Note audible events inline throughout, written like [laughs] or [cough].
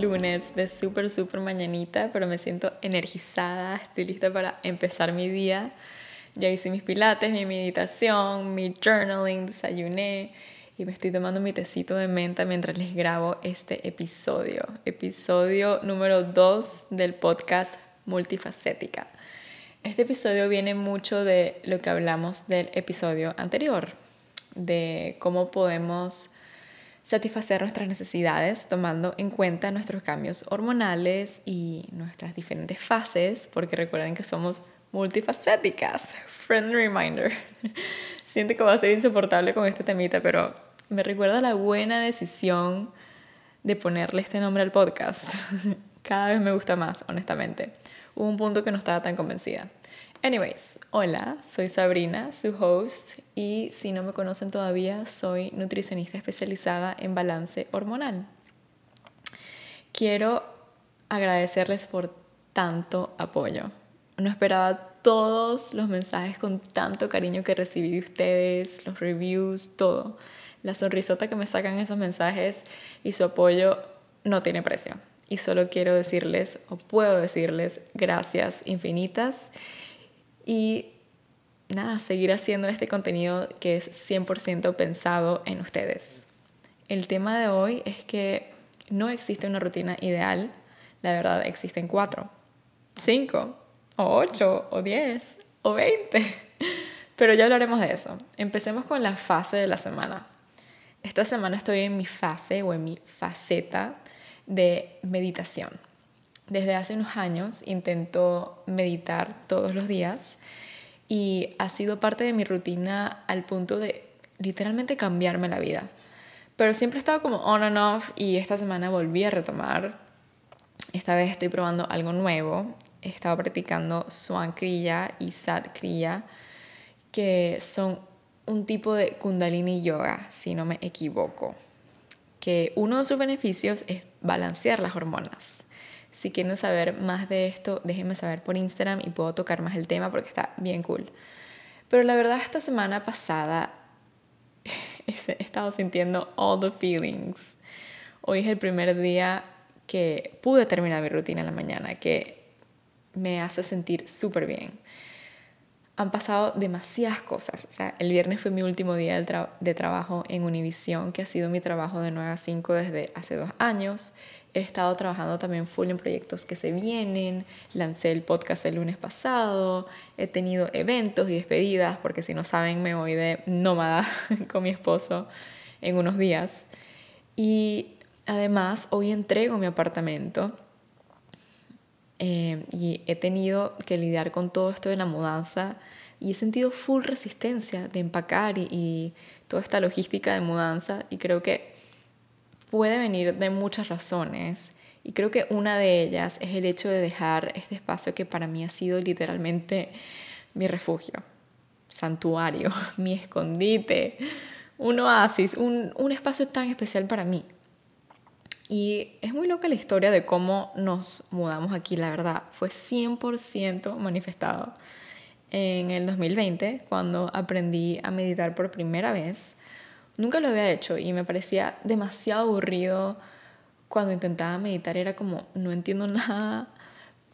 lunes de súper, súper mañanita, pero me siento energizada, estoy lista para empezar mi día. Ya hice mis pilates, mi meditación, mi journaling, desayuné y me estoy tomando mi tecito de menta mientras les grabo este episodio. Episodio número 2 del podcast Multifacética. Este episodio viene mucho de lo que hablamos del episodio anterior, de cómo podemos satisfacer nuestras necesidades tomando en cuenta nuestros cambios hormonales y nuestras diferentes fases, porque recuerden que somos multifacéticas. Friendly reminder. [laughs] Siento que va a ser insoportable con este temita, pero me recuerda la buena decisión de ponerle este nombre al podcast. [laughs] Cada vez me gusta más, honestamente. Hubo un punto que no estaba tan convencida. Anyways, hola, soy Sabrina, su host, y si no me conocen todavía, soy nutricionista especializada en balance hormonal. Quiero agradecerles por tanto apoyo. No esperaba todos los mensajes con tanto cariño que recibí de ustedes, los reviews, todo. La sonrisota que me sacan esos mensajes y su apoyo no tiene precio. Y solo quiero decirles, o puedo decirles, gracias infinitas y nada, seguir haciendo este contenido que es 100% pensado en ustedes. El tema de hoy es que no existe una rutina ideal, la verdad existen cuatro, cinco, o ocho, o diez, o veinte. [laughs] Pero ya hablaremos de eso. Empecemos con la fase de la semana. Esta semana estoy en mi fase o en mi faceta de meditación. Desde hace unos años intento meditar todos los días y ha sido parte de mi rutina al punto de literalmente cambiarme la vida. Pero siempre he estado como on and off y esta semana volví a retomar. Esta vez estoy probando algo nuevo. He estado practicando Swan Kriya y Sat Kriya, que son un tipo de Kundalini Yoga, si no me equivoco. Que uno de sus beneficios es balancear las hormonas. Si quieren saber más de esto, déjenme saber por Instagram y puedo tocar más el tema porque está bien cool. Pero la verdad, esta semana pasada [laughs] he estado sintiendo all the feelings. Hoy es el primer día que pude terminar mi rutina en la mañana, que me hace sentir súper bien. Han pasado demasiadas cosas. O sea, el viernes fue mi último día de, trabajo en Univision, que ha sido mi trabajo de 9 a 5 desde hace dos años. He estado trabajando también full en proyectos que se vienen. Lancé el podcast el lunes pasado. He tenido eventos y despedidas, porque si no saben, me voy de nómada [laughs] con mi esposo en unos días. Y además, hoy entrego mi apartamento. Eh, y he tenido que lidiar con todo esto de la mudanza y he sentido full resistencia de empacar y, y toda esta logística de mudanza y creo que puede venir de muchas razones y creo que una de ellas es el hecho de dejar este espacio que para mí ha sido literalmente mi refugio, santuario, [laughs] mi escondite, un oasis, un, un espacio tan especial para mí. Y es muy loca la historia de cómo nos mudamos aquí, la verdad. Fue 100% manifestado en el 2020, cuando aprendí a meditar por primera vez Nunca lo había hecho y me parecía demasiado aburrido cuando intentaba meditar. Era como, no entiendo [laughs] nada,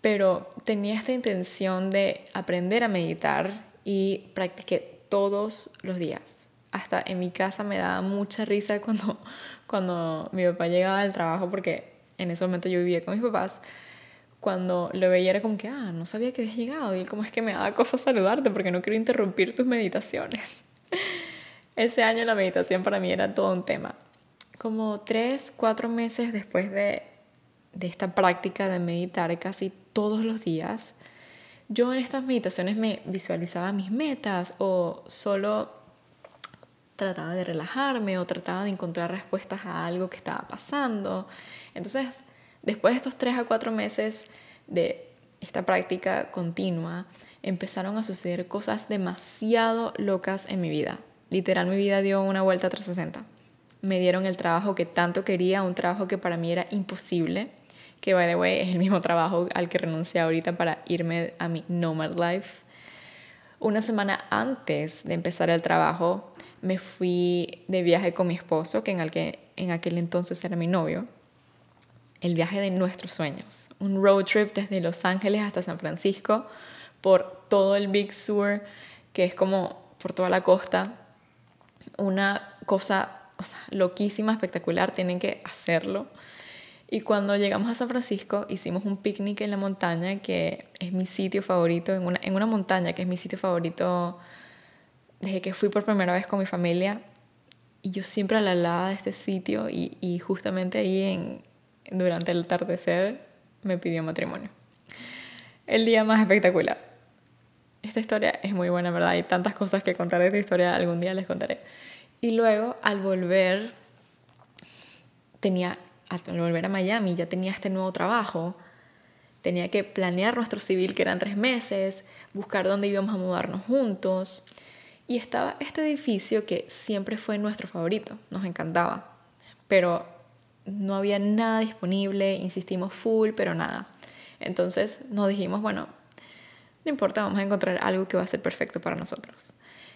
pero tenía esta intención de aprender a meditar y practiqué todos los días. Hasta en mi casa me daba mucha risa cuando, [laughs] cuando mi papá llegaba del trabajo, porque en ese momento yo vivía con mis papás. Cuando lo veía era como que, ah, no sabía que habías llegado. Y él, como es que me daba cosa saludarte porque no quiero interrumpir tus meditaciones. Ese año la meditación para mí era todo un tema. Como tres, cuatro meses después de, de esta práctica de meditar casi todos los días, yo en estas meditaciones me visualizaba mis metas o solo trataba de relajarme o trataba de encontrar respuestas a algo que estaba pasando. Entonces, después de estos tres a cuatro meses de esta práctica continua, empezaron a suceder cosas demasiado locas en mi vida. Literal, mi vida dio una vuelta a 360. Me dieron el trabajo que tanto quería, un trabajo que para mí era imposible, que, by the way, es el mismo trabajo al que renuncié ahorita para irme a mi Nomad Life. Una semana antes de empezar el trabajo, me fui de viaje con mi esposo, que en, que, en aquel entonces era mi novio. el viaje de nuestros sueños. Un road trip desde Los Ángeles hasta San Francisco por todo el Big Sur, que es como por toda la costa. Una cosa o sea, loquísima, espectacular, tienen que hacerlo. Y cuando llegamos a San Francisco, hicimos un picnic en la montaña, que es mi sitio favorito, en una, en una montaña que es mi sitio favorito desde que fui por primera vez con mi familia. Y yo siempre hablaba de este sitio y, y justamente ahí en, durante el atardecer me pidió matrimonio. El día más espectacular. Esta historia es muy buena, ¿verdad? Hay tantas cosas que contar de esta historia, algún día les contaré. Y luego, al volver, tenía, al volver a Miami, ya tenía este nuevo trabajo. Tenía que planear nuestro civil, que eran tres meses, buscar dónde íbamos a mudarnos juntos. Y estaba este edificio que siempre fue nuestro favorito, nos encantaba. Pero no había nada disponible, insistimos full, pero nada. Entonces nos dijimos, bueno, no importa, vamos a encontrar algo que va a ser perfecto para nosotros.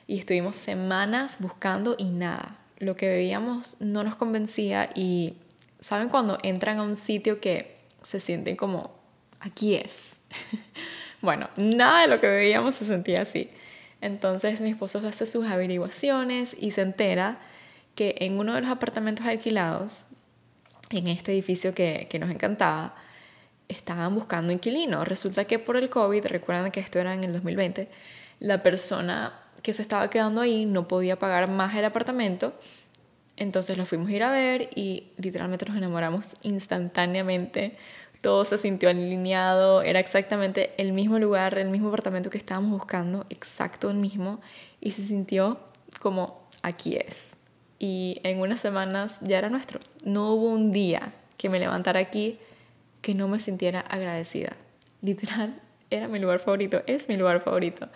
Y estuvimos semanas buscando y nada. Lo que veíamos no nos convencía y ¿saben cuando entran a un sitio que se sienten como, aquí es? [laughs] bueno, nada de lo que veíamos se sentía así. Entonces mi esposo hace sus averiguaciones y se entera que en uno de los apartamentos alquilados en este edificio que, que nos encantaba, estaban buscando inquilino. Resulta que por el COVID, recuerdan que esto era en el 2020, la persona que se estaba quedando ahí no podía pagar más el apartamento. Entonces lo fuimos a ir a ver y literalmente nos enamoramos instantáneamente. Todo se sintió alineado, era exactamente el mismo lugar, el mismo apartamento que estábamos buscando, exacto el mismo, y se sintió como aquí es y en unas semanas ya era nuestro. No hubo un día que me levantara aquí que no me sintiera agradecida. Literal, era mi lugar favorito, es mi lugar favorito.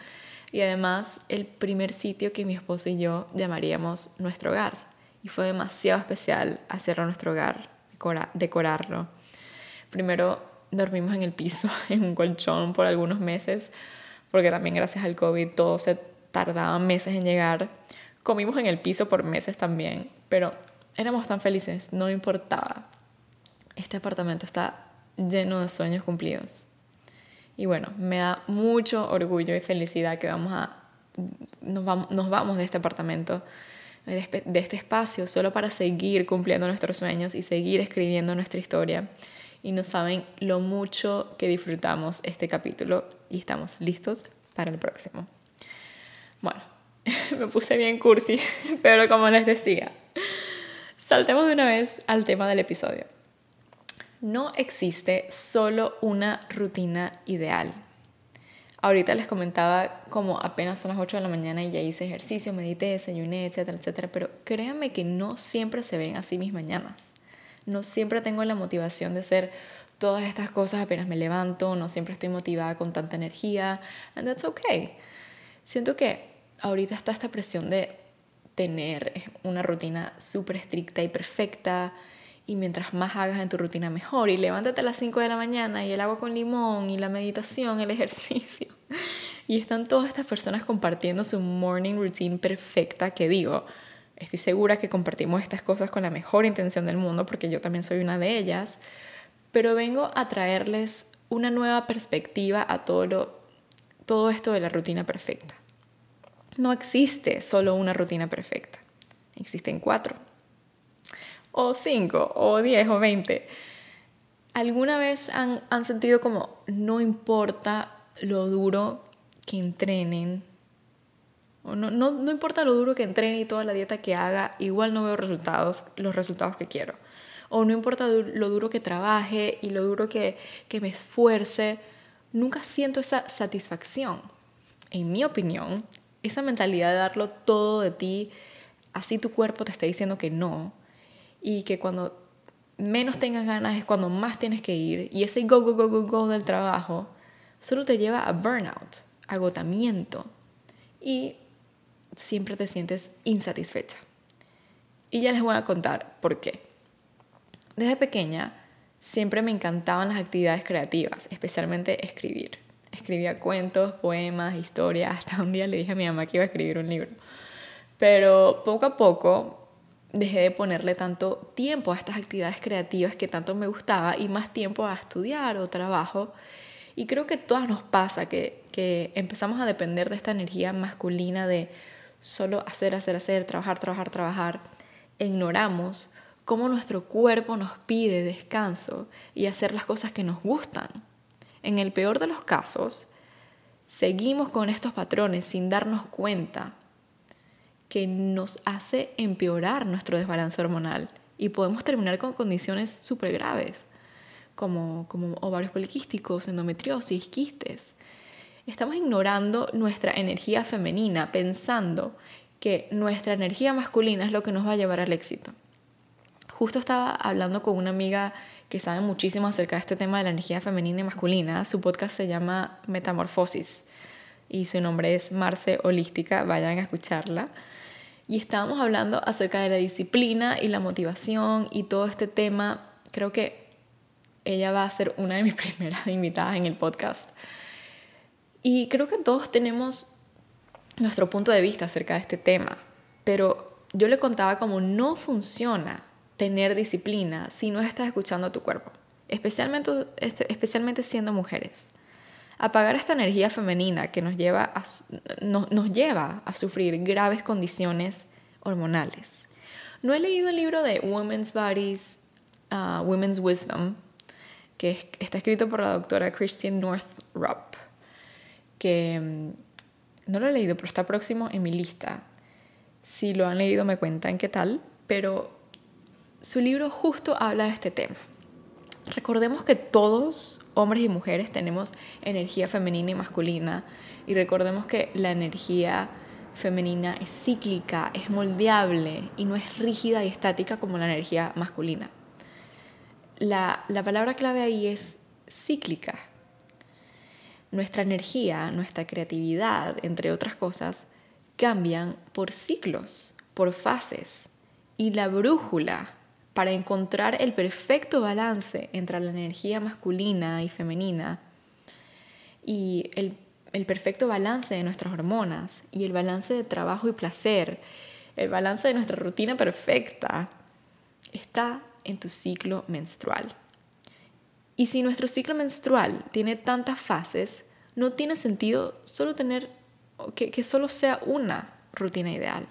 Y además el primer sitio que mi esposo y yo llamaríamos nuestro hogar. Y fue demasiado especial hacerlo nuestro hogar, decorarlo. Primero dormimos en el piso, [laughs] en un colchón por algunos meses, porque también gracias al COVID todo se tardaba meses en llegar Comimos en el piso por meses también, pero éramos tan felices, no importaba. Este apartamento está lleno de sueños cumplidos. Y bueno, me da mucho orgullo y felicidad que vamos a, nos, vamos, nos vamos de este apartamento, de este espacio, solo para seguir cumpliendo nuestros sueños y seguir escribiendo nuestra historia. Y no saben lo mucho que disfrutamos este capítulo y estamos listos para el próximo. Bueno, [laughs] me puse bien cursi, [laughs] pero como les decía, saltemos de una vez al tema del episodio. No existe solo una rutina ideal. Ahorita les comentaba como apenas son las 8 de la mañana y ya hice ejercicio, medité, desayuné, etcétera, etcétera, pero créanme que no siempre se ven así mis mañanas. No siempre tengo la motivación de hacer todas estas cosas apenas me levanto, no siempre estoy motivada con tanta energía, and that's okay. Siento que ahorita está esta presión de tener una rutina súper estricta y perfecta y mientras más hagas en tu rutina mejor y levántate a las 5 de la mañana y el agua con limón y la meditación, el [laughs] ejercicio. Y están todas estas personas compartiendo su morning routine perfecta que digo, estoy segura que compartimos estas cosas con la mejor intención del mundo porque yo también soy una de ellas, pero vengo a traerles una nueva perspectiva a todo, todo esto de la rutina perfecta. No existe solo una rutina perfecta. Existen cuatro. O cinco, o diez, o veinte. ¿Alguna vez han, sentido como no importa lo duro que entrenen? O no, no, no importa lo duro que entrene y toda la dieta que haga, igual no veo resultados, los resultados que quiero. O no importa lo duro que trabaje y lo duro que, que me esfuerce, nunca siento esa satisfacción. En mi opinión, esa mentalidad de darlo todo de ti, así tu cuerpo te está diciendo que no, y que cuando menos tengas ganas es cuando más tienes que ir, y ese go, go, go, go, go del trabajo solo te lleva a burnout, agotamiento, y siempre te sientes insatisfecha. Y ya les voy a contar por qué. Desde pequeña siempre me encantaban las actividades creativas, especialmente escribir escribía cuentos, poemas, historias, hasta un día le dije a mi mamá que iba a escribir un libro. Pero poco a poco dejé de ponerle tanto tiempo a estas actividades creativas que tanto me gustaba y más tiempo a estudiar o trabajo. Y creo que todas nos pasa que, que empezamos a depender de esta energía masculina de solo hacer, hacer, hacer, trabajar, trabajar, trabajar. E ignoramos cómo nuestro cuerpo nos pide descanso y hacer las cosas que nos gustan. En el peor de los casos, seguimos con estos patrones sin darnos cuenta que nos hace empeorar nuestro desbalance hormonal y podemos terminar con condiciones súper graves como, como ovarios poliquísticos, endometriosis, quistes. Estamos ignorando nuestra energía femenina pensando que nuestra energía masculina es lo que nos va a llevar al éxito. Justo estaba hablando con una amiga que sabe muchísimo acerca de este tema de la energía femenina y masculina. Su podcast se llama Metamorfosis y su nombre es Marce Holística. Vayan a escucharla. Y estábamos hablando acerca de la disciplina y la motivación y todo este tema. Creo que ella va a ser una de mis [laughs] primeras invitadas en el podcast. Y creo que todos tenemos nuestro punto de vista acerca de este tema, pero yo le contaba cómo no funciona tener disciplina si no estás escuchando a tu cuerpo, especialmente, este, especialmente siendo mujeres. Apagar esta energía femenina que nos lleva a, nos, lleva a sufrir graves condiciones hormonales. No he leído el libro de Women's Bodies, uh, Women's Wisdom, que está escrito por la doctora Christian Northrup, que mm, no lo he leído, pero está próximo en mi lista. Si lo han leído me cuentan qué tal, pero su libro justo habla de este tema. Recordemos que todos, hombres y mujeres, tenemos energía femenina y masculina y recordemos que la energía femenina es cíclica, es moldeable y no es rígida y estática como la energía masculina. La, la palabra clave ahí es cíclica. Nuestra energía, nuestra creatividad, entre otras cosas, cambian por ciclos, por fases. Y la brújula para encontrar el perfecto balance entre la energía masculina y femenina y el, perfecto balance de nuestras hormonas y el balance de trabajo y placer, el balance de nuestra rutina perfecta, está en tu ciclo menstrual. Y si nuestro ciclo menstrual tiene tantas fases, no tiene sentido solo tener que, que solo sea una rutina ideal.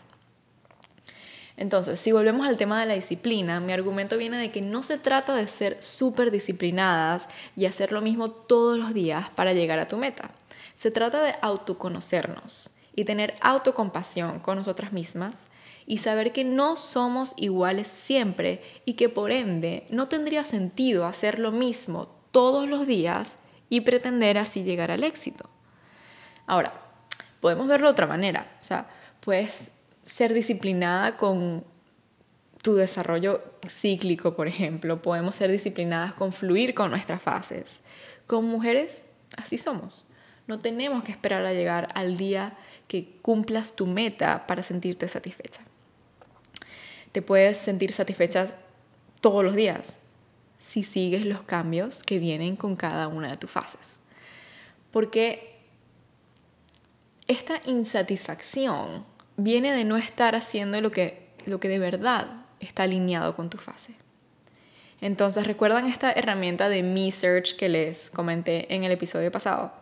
Entonces, si volvemos al tema de la disciplina, mi argumento viene de que no se trata de ser súper disciplinadas y hacer lo mismo todos los días para llegar a tu meta. Se trata de autoconocernos y tener autocompasión con nosotras mismas y saber que no somos iguales siempre y que por ende no tendría sentido hacer lo mismo todos los días y pretender así llegar al éxito. Ahora, podemos verlo de otra manera. O sea, pues ser disciplinada con tu desarrollo cíclico, por ejemplo. Podemos ser disciplinadas con fluir con nuestras fases. Con mujeres, así somos. No tenemos que esperar a llegar al día que cumplas tu meta para sentirte satisfecha. Te puedes sentir satisfecha todos los días si sigues los cambios que vienen con cada una de tus fases. Porque esta insatisfacción viene de no estar haciendo lo que, lo que de verdad está alineado con tu fase. Entonces, ¿recuerdan esta herramienta de Me Search que les comenté en el episodio pasado?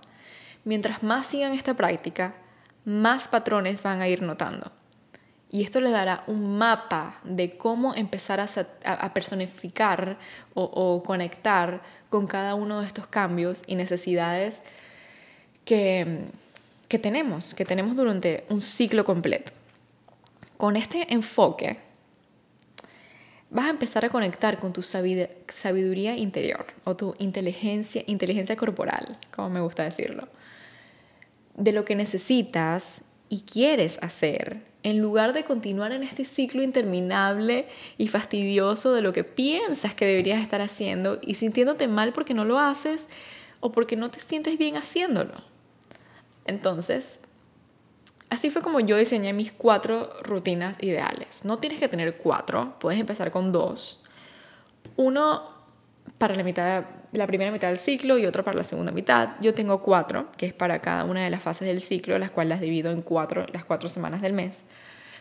Mientras más sigan esta práctica, más patrones van a ir notando. Y esto les dará un mapa de cómo empezar a, personificar o, o, conectar con cada uno de estos cambios y necesidades que, que tenemos, que tenemos durante un ciclo completo. Con este enfoque, vas a empezar a conectar con tu sabiduría interior o tu inteligencia, inteligencia corporal, como me gusta decirlo, de lo que necesitas y quieres hacer, en lugar de continuar en este ciclo interminable y fastidioso de lo que piensas que deberías estar haciendo y sintiéndote mal porque no lo haces o porque no te sientes bien haciéndolo. Entonces, así fue como yo diseñé mis cuatro rutinas ideales. No tienes que tener cuatro, puedes empezar con dos. Uno para la, mitad, la primera mitad del ciclo y otro para la segunda mitad. Yo tengo cuatro, que es para cada una de las fases del ciclo, las cuales las divido en cuatro, las cuatro semanas del mes.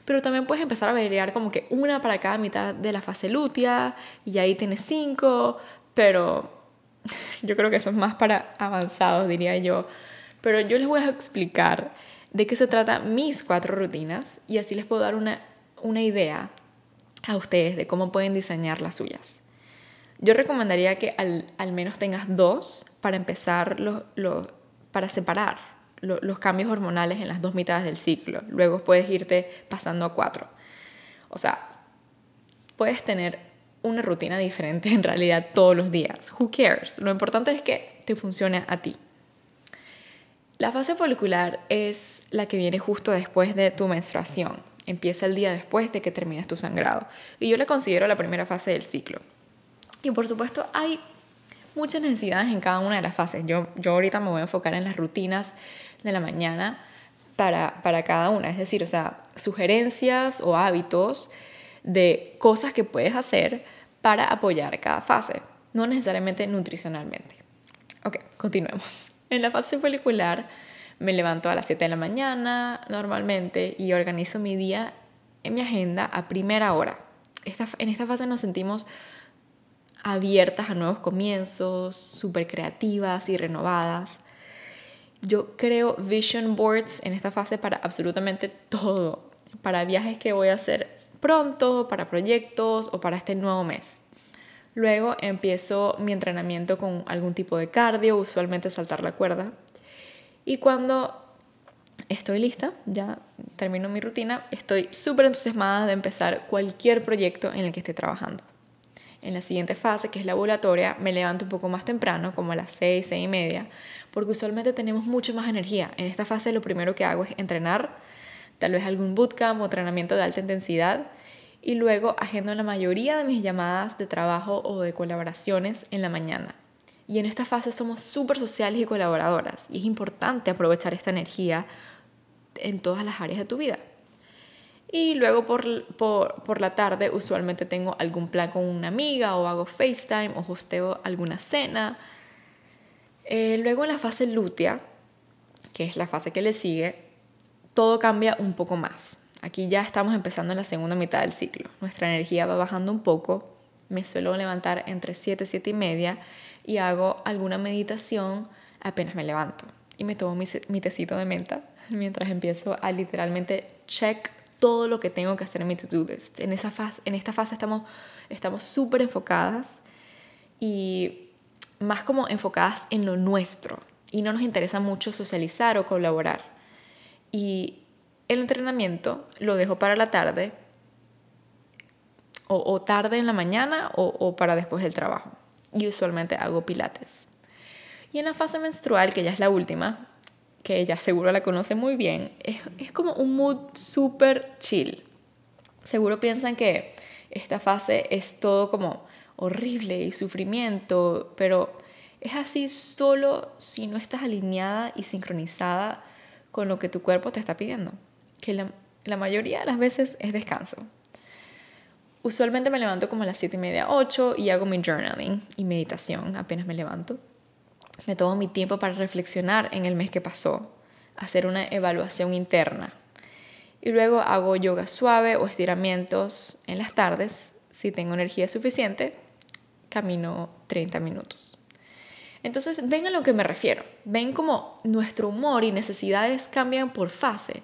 pero también puedes empezar a variar como que una para cada mitad de la fase lútea y ahí tienes cinco, pero [laughs] yo creo que eso es más para avanzados, diría yo. Pero yo les voy a explicar de qué se trata mis cuatro rutinas y así les puedo dar una, una idea a ustedes de cómo pueden diseñar las suyas. Yo recomendaría que al, al menos tengas dos para empezar, los, los, para separar los cambios hormonales en las dos mitades del ciclo. Luego puedes irte pasando a cuatro. O sea, puedes tener una rutina diferente en realidad todos los días. Who cares? Lo importante es que te funcione a ti. La fase folicular es la que viene justo después de tu menstruación. Empieza el día después de que terminas tu sangrado. Y yo la considero la primera fase del ciclo. Y por supuesto hay muchas necesidades en cada una de las fases. Yo, yo ahorita me voy a enfocar en las rutinas de la mañana para, para cada una. Es decir, o sea, sugerencias o hábitos de cosas que puedes hacer para apoyar cada fase, no necesariamente nutricionalmente. Ok, continuemos. En la fase folicular me levanto a las 7 de la mañana normalmente y organizo mi día en mi agenda a primera hora. En esta fase nos sentimos abiertas a nuevos comienzos, súper creativas y renovadas. Yo creo vision boards en esta fase para absolutamente todo, para viajes que voy a hacer pronto, para proyectos o para este nuevo mes. Luego empiezo mi entrenamiento con algún tipo de cardio, usualmente saltar la cuerda. Y cuando estoy lista, ya termino mi rutina, estoy súper entusiasmada de empezar cualquier proyecto en el que esté trabajando. En la siguiente fase, que es laboratoria, me levanto un poco más temprano, como a las 6, 6 y media, porque usualmente tenemos mucho más energía. En esta fase lo primero que hago es entrenar, tal vez algún bootcamp o entrenamiento de alta intensidad y luego agendo la mayoría de mis llamadas de trabajo o de colaboraciones en la mañana. Y en esta fase somos súper sociales y colaboradoras y es importante aprovechar esta energía en todas las áreas de tu vida. Y luego por, por, por, la tarde usualmente tengo algún plan con una amiga o hago FaceTime o hosteo alguna cena. Eh, luego en la fase lútea, que es la fase que le sigue, todo cambia un poco más. Aquí ya estamos empezando en la segunda mitad del ciclo. Nuestra energía va bajando un poco. Me suelo levantar entre 7 y 7 y media y hago alguna meditación apenas me levanto. Y me tomo mi, mi tecito de menta mientras empiezo a literalmente check todo lo que tengo que hacer en mi to-do list. En, esa fase, en esta fase estamos estamos súper enfocadas y más como enfocadas en lo nuestro. Y no nos interesa mucho socializar o colaborar. Y el entrenamiento lo dejo para la tarde, o, tarde en la mañana o, para después del trabajo. Y usualmente hago pilates. Y en la fase menstrual, que ya es la última, que ella seguro la conoce muy bien, es, es como un mood súper chill. Seguro piensan que esta fase es todo como horrible y sufrimiento, pero es así solo si no estás alineada y sincronizada con lo que tu cuerpo te está pidiendo, que la, mayoría de las veces es descanso. Usualmente me levanto como a las 7 y media, 8 y hago mi journaling y meditación apenas me levanto. Me tomo mi tiempo para reflexionar en el mes que pasó, hacer una evaluación interna. Y luego hago yoga suave o estiramientos en las tardes. Si tengo energía suficiente, camino 30 minutos. Entonces, ven a lo que me refiero. Ven cómo nuestro humor y necesidades cambian por fase,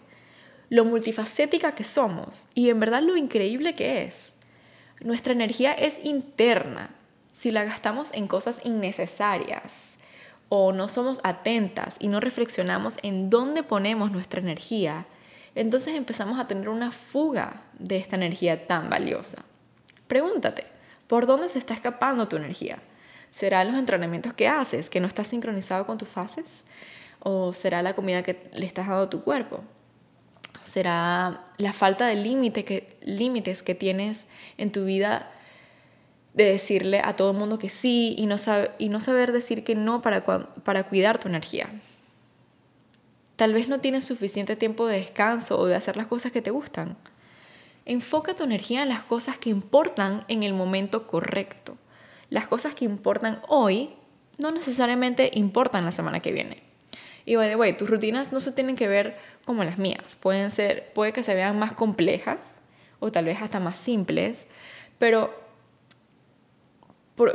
lo multifacética que somos y en verdad lo increíble que es. Nuestra energía es interna. Si la gastamos en cosas innecesarias o no somos atentas y no reflexionamos en dónde ponemos nuestra energía, entonces empezamos a tener una fuga de esta energía tan valiosa. Pregúntate, ¿por dónde se está escapando tu energía? ¿Será los entrenamientos que haces, que no estás sincronizado con tus fases? ¿O será la comida que le estás dando a tu cuerpo? ¿Será la falta de límite que, límites que tienes en tu vida de decirle a todo el mundo que sí y no, y no saber decir que no para, para cuidar tu energía? Tal vez no tienes suficiente tiempo de descanso o de hacer las cosas que te gustan. Enfoca tu energía en las cosas que importan en el momento correcto las cosas que importan hoy no necesariamente importan la semana que viene. Y by the way, tus rutinas no se tienen que ver como las mías. Pueden ser, puede que se vean más complejas o tal vez hasta más simples, pero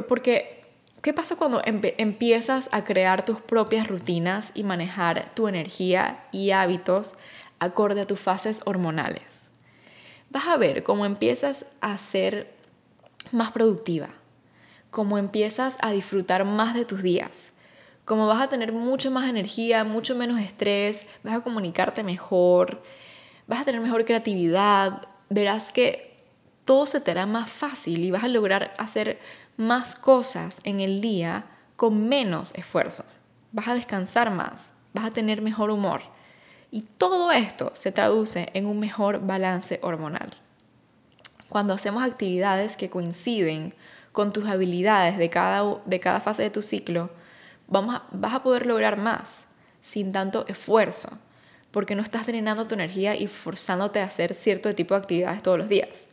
porque ¿qué pasa cuando empiezas a crear tus propias rutinas y manejar tu energía y hábitos acorde a tus fases hormonales? Vas a ver cómo empiezas a ser más productiva, cómo empiezas a disfrutar más de tus días, como vas a tener mucho más energía, mucho menos estrés, vas a comunicarte mejor, vas a tener mejor creatividad, verás que todo se te hará más fácil y vas a lograr hacer más cosas en el día con menos esfuerzo. Vas a descansar más, vas a tener mejor humor. Y todo esto se traduce en un mejor balance hormonal. Cuando hacemos actividades que coinciden con tus habilidades de cada, de cada fase de tu ciclo, vas a poder lograr más sin tanto esfuerzo, porque no estás drenando tu energía y forzándote a hacer cierto tipo de actividades todos los días.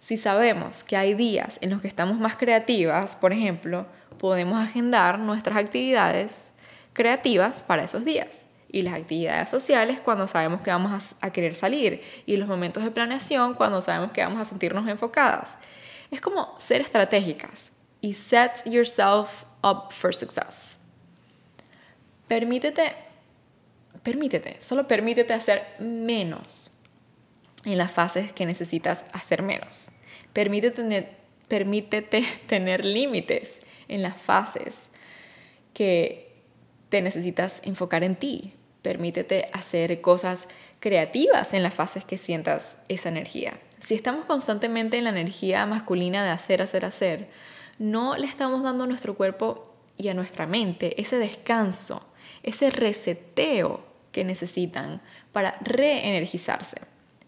Si sabemos que hay días en los que estamos más creativas, por ejemplo, podemos agendar nuestras actividades creativas para esos días y las actividades sociales cuando sabemos que vamos a, querer salir y los momentos de planeación cuando sabemos que vamos a sentirnos enfocadas. Es como ser estratégicas y set yourself up for success. Permítete, permítete, solo permítete hacer menos en las fases que necesitas hacer menos. Permítete tener, permítete [laughs] tener límites en las fases que te necesitas enfocar en ti. Permítete hacer cosas creativas en las fases que sientas esa energía. Si estamos constantemente en la energía masculina de hacer, hacer, hacer, no le estamos dando a nuestro cuerpo y a nuestra mente ese descanso ese reseteo que necesitan para reenergizarse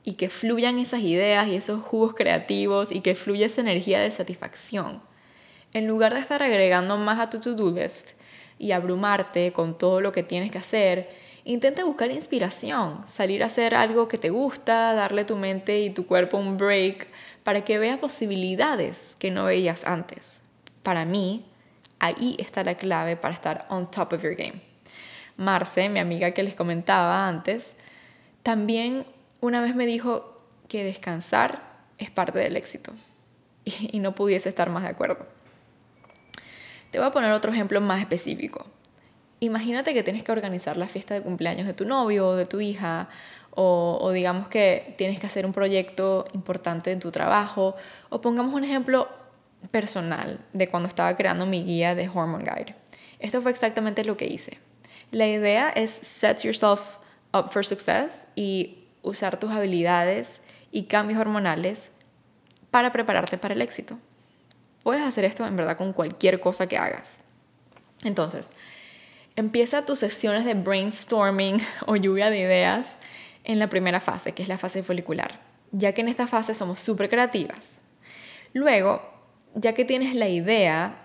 y que fluyan esas ideas y esos jugos creativos y que fluya esa energía de satisfacción. En lugar de estar agregando más a tu to-do list y abrumarte con todo lo que tienes que hacer, intenta buscar inspiración, salir a hacer algo que te gusta, darle tu mente y tu cuerpo un break para que veas posibilidades que no veías antes. Para mí, ahí está la clave para estar on top of your game. Marce, mi amiga que les comentaba antes, también una vez me dijo que descansar es parte del éxito [laughs] y, no pudiese estar más de acuerdo. Te voy a poner otro ejemplo más específico. Imagínate que tienes que organizar la fiesta de cumpleaños de tu novio o de tu hija, o, o, digamos que tienes que hacer un proyecto importante en tu trabajo, o pongamos un ejemplo personal de cuando estaba creando mi guía de Hormone Guide. Esto fue exactamente lo que hice. La idea es set yourself up for success y usar tus habilidades y cambios hormonales para prepararte para el éxito. Puedes hacer esto en verdad con cualquier cosa que hagas. Entonces, empieza tus sesiones de brainstorming [laughs] o lluvia de ideas en la primera fase, que es la fase folicular, ya que en esta fase somos súper creativas. Luego, ya que tienes la idea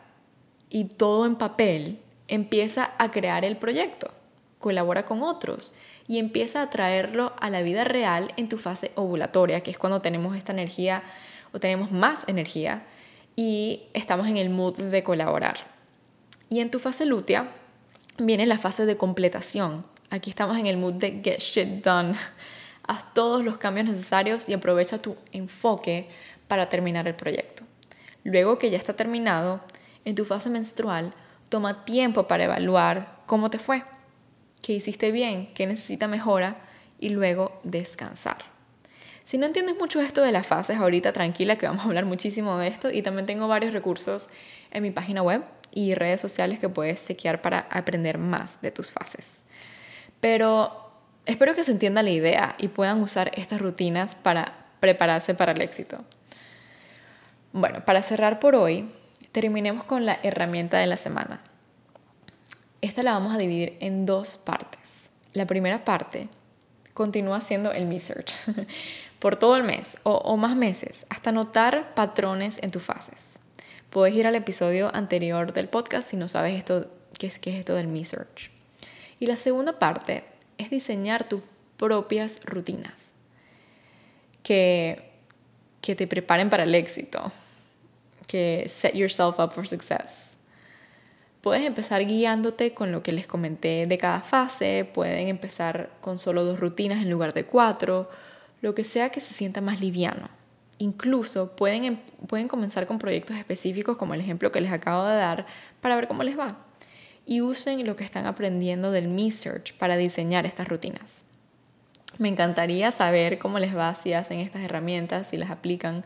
y todo en papel, empieza a crear el proyecto, colabora con otros y empieza a traerlo a la vida real en tu fase ovulatoria, que es cuando tenemos esta energía o tenemos más energía y estamos en el mood de colaborar. Y en tu fase lútea viene la fase de completación. Aquí estamos en el mood de get shit done. [laughs] Haz todos los cambios necesarios y aprovecha tu enfoque para terminar el proyecto. Luego que ya está terminado, en tu fase menstrual Toma tiempo para evaluar cómo te fue, qué hiciste bien, qué necesita mejora y luego descansar. Si no entiendes mucho esto de las fases, ahorita tranquila que vamos a hablar muchísimo de esto y también tengo varios recursos en mi página web y redes sociales que puedes chequear para aprender más de tus fases. Pero espero que se entienda la idea y puedan usar estas rutinas para prepararse para el éxito. Bueno, para cerrar por hoy, Terminemos con la herramienta de la semana. Esta la vamos a dividir en dos partes. La primera parte continúa siendo el Me Search [laughs] por todo el mes o, más meses hasta notar patrones en tus fases. Puedes ir al episodio anterior del podcast si no sabes esto, qué, es, qué es esto del Me Search. Y la segunda parte es diseñar tus propias rutinas que, que te preparen para el éxito, que set yourself up for success. Puedes empezar guiándote con lo que les comenté de cada fase, pueden empezar con solo dos rutinas en lugar de cuatro, lo que sea que se sienta más liviano. Incluso pueden, em, pueden comenzar con proyectos específicos como el ejemplo que les acabo de dar para ver cómo les va. Y usen lo que están aprendiendo del Me Search para diseñar estas rutinas. Me encantaría saber cómo les va si hacen estas herramientas, si las aplican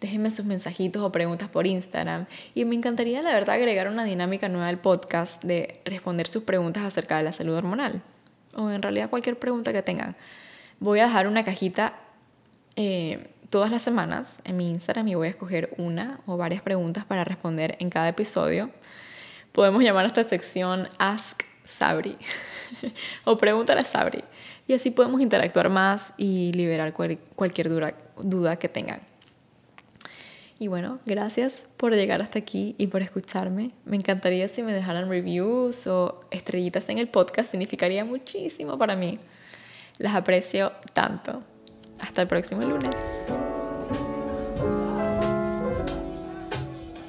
déjenme sus mensajitos o preguntas por Instagram. Y me encantaría, la verdad, agregar una dinámica nueva al podcast de responder sus preguntas acerca de la salud hormonal. O en realidad cualquier pregunta que tengan. Voy a dejar una cajita eh, todas las semanas en mi Instagram y voy a escoger una o varias preguntas para responder en cada episodio. Podemos llamar a esta sección Ask Sabri [laughs] o Pregúntale a Sabri. Y así podemos interactuar más y liberar cualquier duda que tengan. Y bueno, gracias por llegar hasta aquí y por escucharme. Me encantaría si me dejaran reviews o estrellitas en el podcast, significaría muchísimo para mí. Las aprecio tanto. Hasta el próximo lunes.